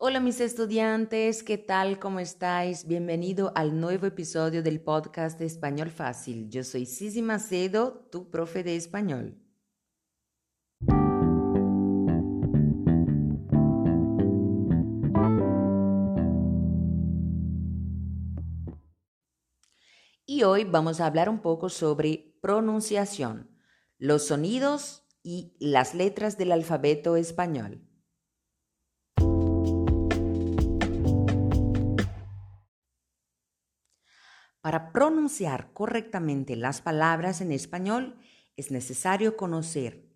Hola mis estudiantes, ¿qué tal? ¿Cómo estáis? Bienvenido al nuevo episodio del podcast de Español Fácil. Yo soy Sisi Macedo, tu profe de español. Y hoy vamos a hablar un poco sobre pronunciación, los sonidos y las letras del alfabeto español. Para pronunciar correctamente las palabras en español es necesario conocer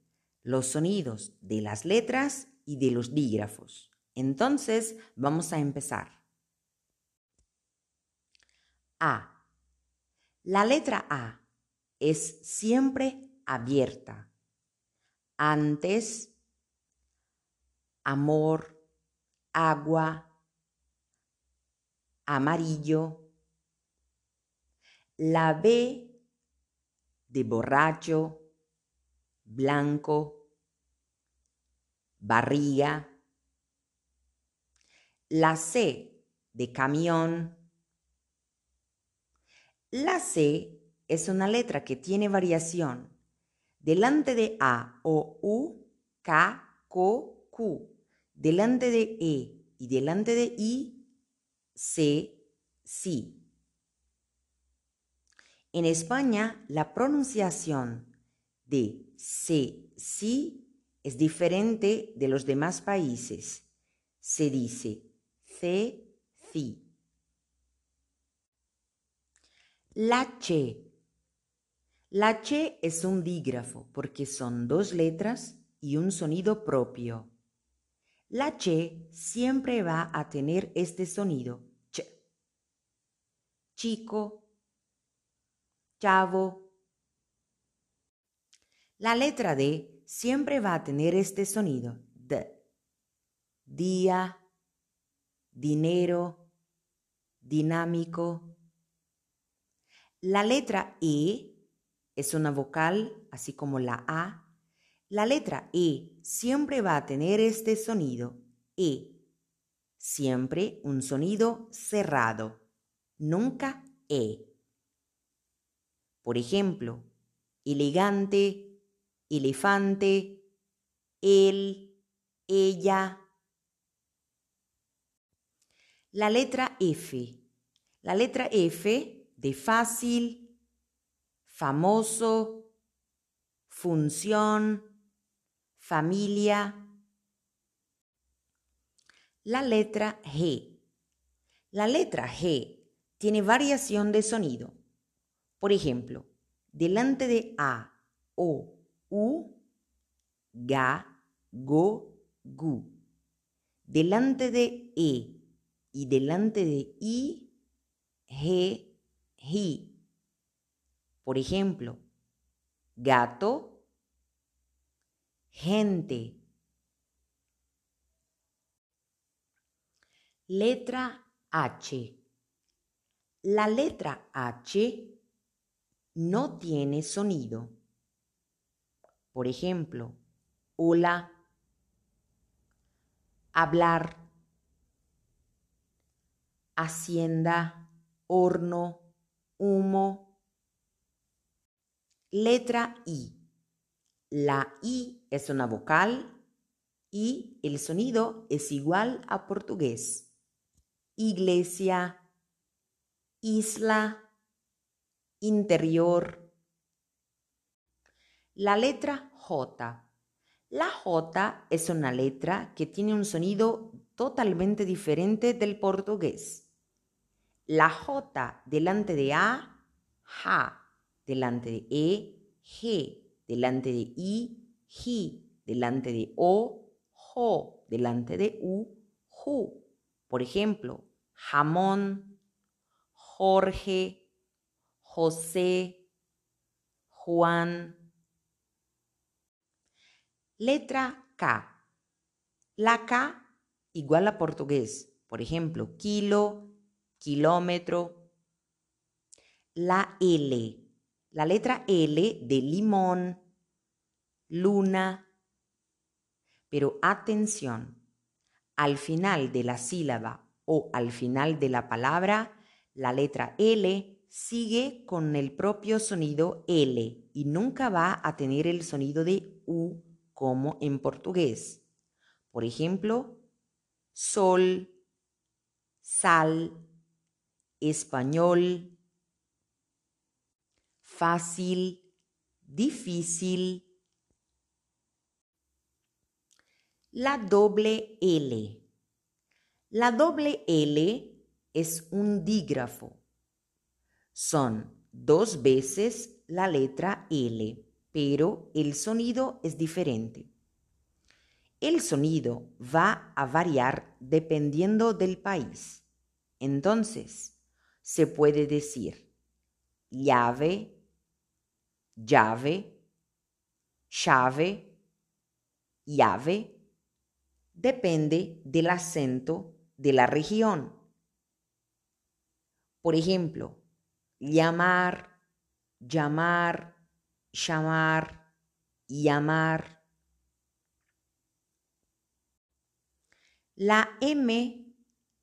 los sonidos de las letras y de los dígrafos. Entonces vamos a empezar. A. La letra A es siempre abierta. Antes, amor, agua, amarillo, la B de borracho, blanco, barriga. La C de camión. La C es una letra que tiene variación. Delante de A o U, K, K, Q. Delante de E y delante de I, C, Si. En España, la pronunciación de se, sí es diferente de los demás países. Se dice ce, ci. La che. La che es un dígrafo porque son dos letras y un sonido propio. La che siempre va a tener este sonido. Ch. Chico, chavo. La letra D siempre va a tener este sonido. D. Día, dinero, dinámico. La letra E es una vocal, así como la A. La letra E siempre va a tener este sonido. E. Siempre un sonido cerrado. Nunca E. Por ejemplo, elegante, elefante, él, ella. La letra F. La letra F de fácil, famoso, función, familia. La letra G. La letra G tiene variación de sonido. Por ejemplo, delante de A, O, U, Ga, Go, Gu. Delante de E y delante de I, G, Ji. Por ejemplo, gato, gente. Letra H. La letra H no tiene sonido. Por ejemplo, hola, hablar, hacienda, horno, humo. Letra I. La I es una vocal y el sonido es igual a portugués. Iglesia, isla, interior. La letra J. La J es una letra que tiene un sonido totalmente diferente del portugués. La J delante de A, ja, delante de E, G, delante de I, Ji, delante de O, Jo, delante de U, Ju. Por ejemplo, jamón, Jorge, José, Juan. Letra K. La K igual a portugués. Por ejemplo, kilo, kilómetro. La L. La letra L de limón, luna. Pero atención, al final de la sílaba o al final de la palabra, la letra L sigue con el propio sonido L y nunca va a tener el sonido de U como en portugués. Por ejemplo, sol, sal, español, fácil, difícil. La doble L. La doble L es un dígrafo. Son dos veces la letra L, pero el sonido es diferente. El sonido va a variar dependiendo del país. Entonces, se puede decir llave, llave, llave, llave, depende del acento de la región. Por ejemplo, llamar, llamar, llamar, llamar. La M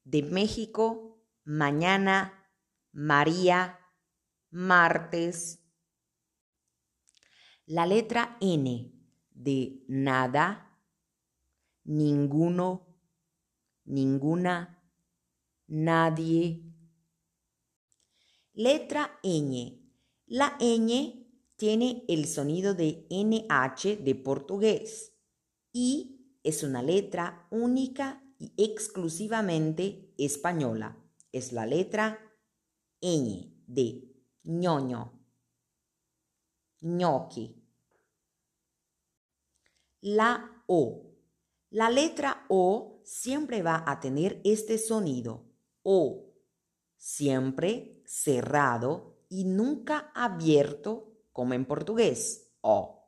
de México, mañana, María, martes. La letra N de nada, ninguno, ninguna, nadie. Letra ñ. La ñ tiene el sonido de NH de portugués y es una letra única y exclusivamente española. Es la letra ñ de ñoño, ñoqui. La O. La letra O siempre va a tener este sonido. O. Siempre cerrado y nunca abierto como en portugués. O.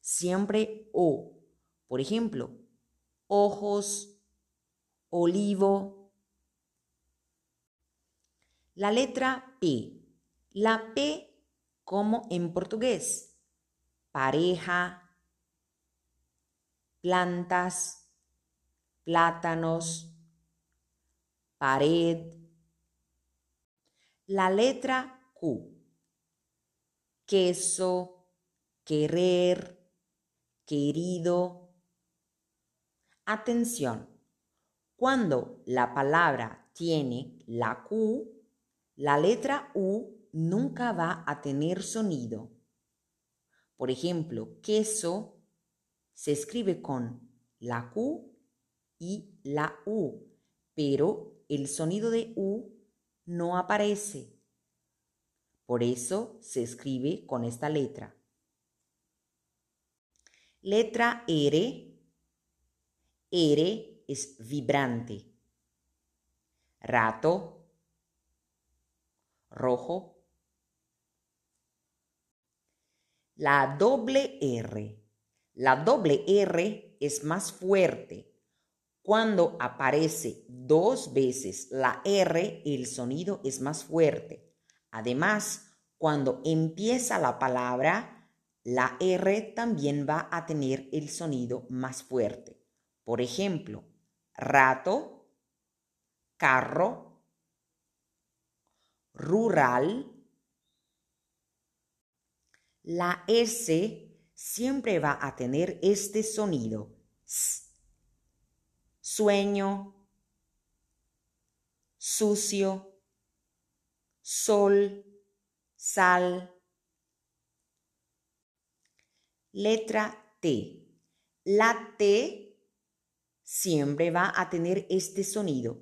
Siempre O. Por ejemplo, ojos, olivo. La letra P. La P como en portugués. Pareja, plantas, plátanos, pared. La letra Q. Queso, querer, querido. Atención. Cuando la palabra tiene la Q, la letra U nunca va a tener sonido. Por ejemplo, queso se escribe con la Q y la U, pero el sonido de U no aparece. Por eso se escribe con esta letra. Letra R. R es vibrante. Rato. Rojo. La doble R. La doble R es más fuerte. Cuando aparece dos veces la R, el sonido es más fuerte. Además, cuando empieza la palabra, la R también va a tener el sonido más fuerte. Por ejemplo, rato, carro, rural. La S siempre va a tener este sonido. Sueño, sucio, sol, sal. Letra T. La T siempre va a tener este sonido.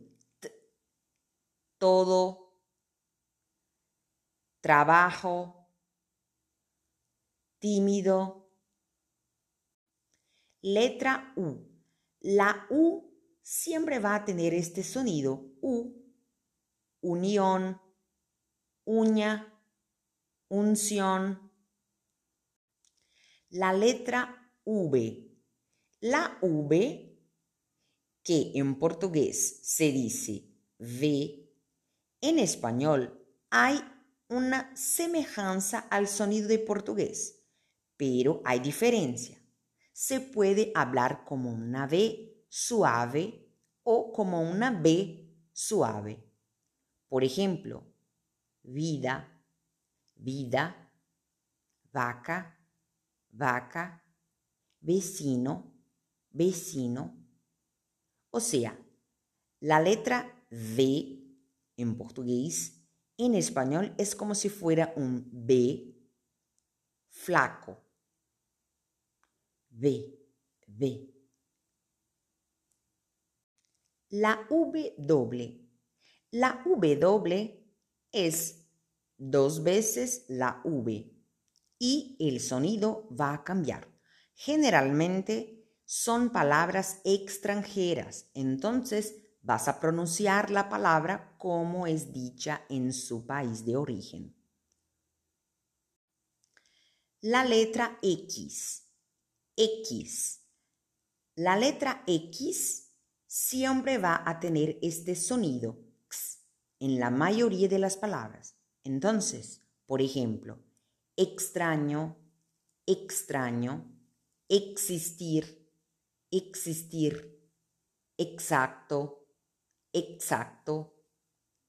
todo, trabajo, tímido. Letra U. La U siempre va a tener este sonido U, unión, uña, unción. La letra V. La V, que en portugués se dice V, en español hay una semejanza al sonido de portugués, pero hay diferencia. Se puede hablar como una V suave, o como una B suave. Por ejemplo, vida, vida, vaca, vaca, vecino, vecino. O sea, la letra V en portugués, en español es como si fuera un B flaco. V, V. La W. La W es dos veces la V y el sonido va a cambiar. Generalmente son palabras extranjeras, entonces vas a pronunciar la palabra como es dicha en su país de origen. La letra X. X. La letra X siempre va a tener este sonido x en la mayoría de las palabras. Entonces, por ejemplo, extraño, extraño, existir, existir, exacto, exacto,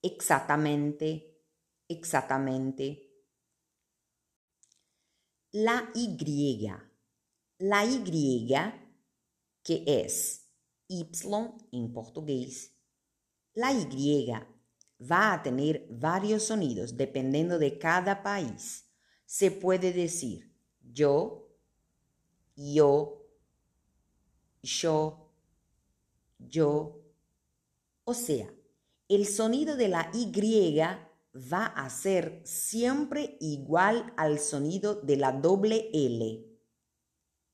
exactamente, exactamente. La Y. La Y, que es Y en portugués, la Y va a tener varios sonidos dependiendo de cada país. Se puede decir yo, yo, yo, yo. O sea, el sonido de la Y va a ser siempre igual al sonido de la doble L.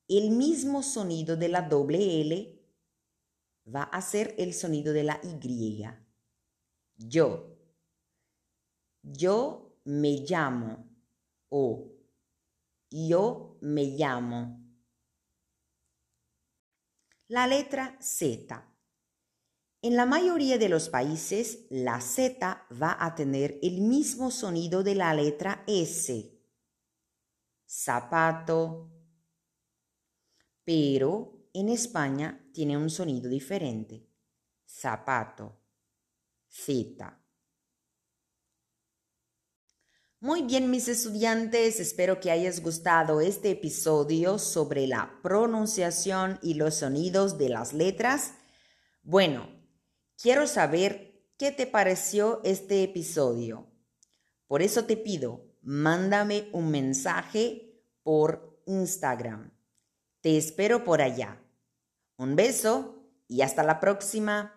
El mismo sonido de la doble L va a ser el sonido de la Y. Yo. Yo me llamo o yo me llamo. La letra Z. En la mayoría de los países, la Z va a tener el mismo sonido de la letra S. Zapato. Pero en España tiene un sonido diferente. Zapato. Z. Muy bien, mis estudiantes, espero que hayas gustado este episodio sobre la pronunciación y los sonidos de las letras. Bueno, quiero saber qué te pareció este episodio. Por eso te pido, mándame un mensaje por Instagram. Te espero por allá. Un beso y hasta la próxima.